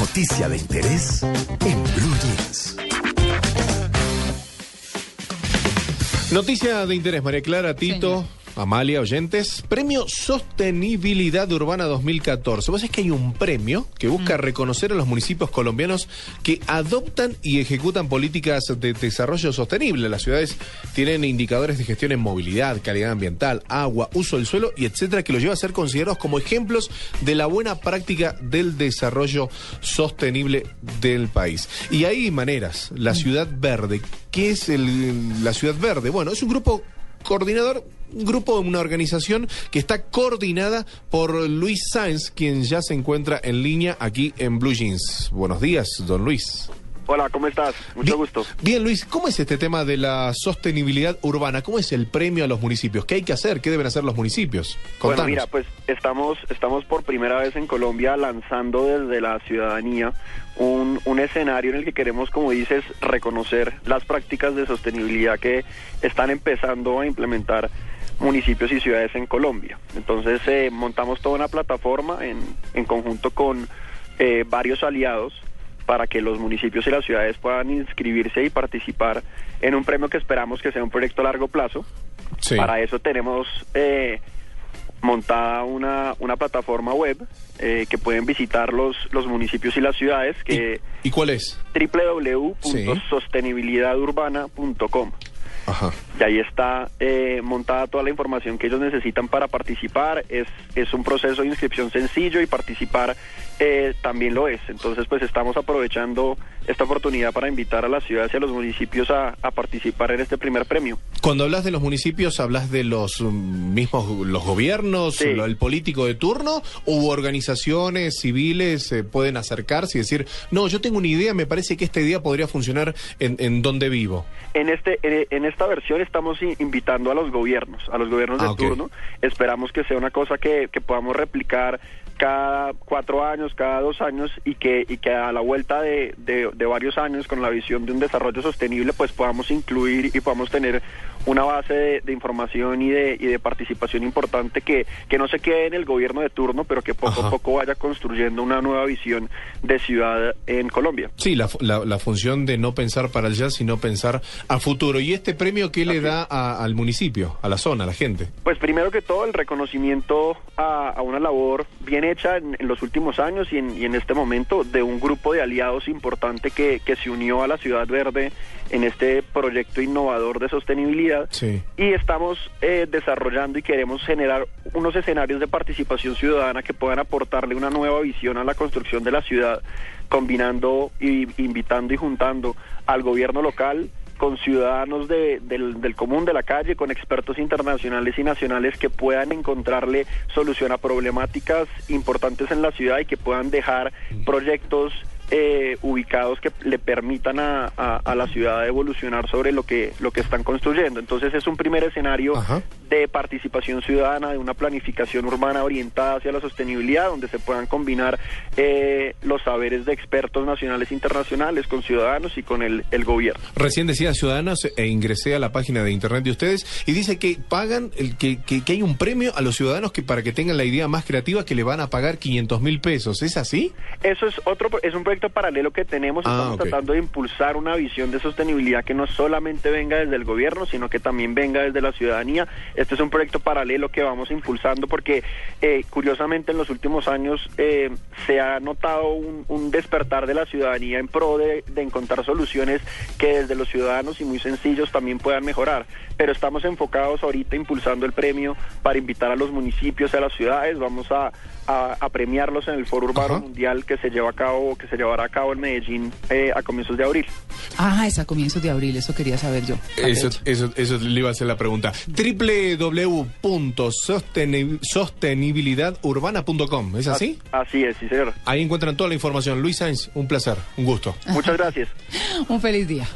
Noticia de interés en Blue Jeans. Noticia de interés, María Clara, Tito, Amalia, oyentes. Premio Sostenibilidad Urbana 2014. Vos es que hay un premio que busca reconocer a los municipios colombianos que adoptan y ejecutan políticas de desarrollo sostenible. Las ciudades tienen indicadores de gestión en movilidad, calidad ambiental, agua, uso del suelo y etcétera, que los lleva a ser considerados como ejemplos de la buena práctica del desarrollo sostenible del país. Y hay maneras. La Ciudad Verde. ¿Qué es el- la Ciudad Verde? Bueno, es un grupo coordinador, un grupo, una organización que está coordinada por Luis Sáenz, quien ya se encuentra en línea aquí en Blue Jeans. Buenos días, don Luis. Hola, ¿cómo estás? Mucho Bien- gusto. Bien, Luis, ¿cómo es este tema de la sostenibilidad urbana? ¿Cómo es el premio a los municipios? ¿Qué hay que hacer? ¿Qué deben hacer los municipios? Bueno, Contanos. mira, pues estamos, estamos por primera vez en Colombia lanzando desde la ciudadanía un, un escenario en el que queremos, como dices, reconocer las prácticas de sostenibilidad que están empezando a implementar municipios y ciudades en Colombia. Entonces eh, montamos toda una plataforma en, en conjunto con eh, varios aliados para que los municipios y las ciudades puedan inscribirse y participar en un premio que esperamos que sea un proyecto a largo plazo. Sí. Para eso tenemos eh, montada una, una plataforma web eh, que pueden visitar los, los municipios y las ciudades, que ¿Y cuál es? www.sostenibilidadurbana.com. Ajá. Y ahí está eh, montada toda la información que ellos necesitan para participar. Es, es un proceso de inscripción sencillo y participar eh, también lo es. Entonces, pues estamos aprovechando esta oportunidad para invitar a las ciudades y a los municipios a, a participar en este primer premio. Cuando hablas de los municipios, ¿hablas de los mm, mismos, los gobiernos, Sí. lo- el político de turno, u organizaciones civiles eh, pueden acercarse y decir, no, yo tengo una idea, me parece que esta idea podría funcionar en, en donde vivo? En este en, esta versión estamos invitando a los gobiernos, a los gobiernos Ah, de ok. turno. Esperamos que sea una cosa que, que podamos replicar cada cuatro años, cada dos años y que y que a la vuelta de, de- de varios años con la visión de un desarrollo sostenible pues podamos incluir y podamos tener una base de, de información y de, y de participación importante que, que no se quede en el gobierno de turno, pero que poco Ajá. a poco vaya construyendo una nueva visión de ciudad en Colombia. Sí, la, fu- la- la función de no pensar para allá, sino pensar a futuro. ¿Y este premio qué le da a- al municipio, a la zona, a la gente? Pues primero que todo el reconocimiento a, a una labor bien hecha en, en los últimos años y en, y en este momento de un grupo de aliados importante que, que se unió a la Ciudad Verde en este proyecto innovador de sostenibilidad Sí. y estamos eh, desarrollando y queremos generar unos escenarios de participación ciudadana que puedan aportarle una nueva visión a la construcción de la ciudad, combinando y invitando y juntando al gobierno local con ciudadanos de- del, del común de la calle, con expertos internacionales y nacionales que puedan encontrarle solución a problemáticas importantes en la ciudad y que puedan dejar proyectos eh, ubicados que le permitan a, la ciudad evolucionar sobre lo que lo que están construyendo. Entonces es un primer escenario. De participación ciudadana, de una planificación urbana orientada hacia la sostenibilidad, donde se puedan combinar eh, los saberes de expertos nacionales e internacionales con ciudadanos y con el, el gobierno. Recién decía Ciudadanos e ingresé a la página de internet de ustedes y dice que pagan, el, que, que, que hay un premio a los ciudadanos que para que tengan la idea más creativa que le van a pagar 500 mil pesos. ¿Es así? Eso es otro, es un proyecto paralelo que tenemos. Ah, Estamos tratando de impulsar una visión de sostenibilidad que no solamente venga desde el gobierno, sino que también venga desde la ciudadanía. Este es un proyecto paralelo que vamos impulsando porque, eh, curiosamente, en los últimos años eh, se ha notado un, un despertar de la ciudadanía en pro de, de encontrar soluciones que desde los ciudadanos y muy sencillos también puedan mejorar. Pero estamos enfocados ahorita impulsando el premio para invitar a los municipios y a las ciudades. Vamos a, a- a premiarlos en el Foro Urbano Ajá. Mundial que se lleva a cabo, que se llevará a cabo en Medellín eh, a comienzos de abril. Ah, es a comienzos de abril, eso quería saber yo. Eso, eso, eso le iba a hacer la pregunta. www.sostenibilidadurbana.com, ¿es así? Así es, sí, señor. Ahí encuentran toda la información. Luis Sainz, un placer, un gusto. Muchas gracias. Un feliz día.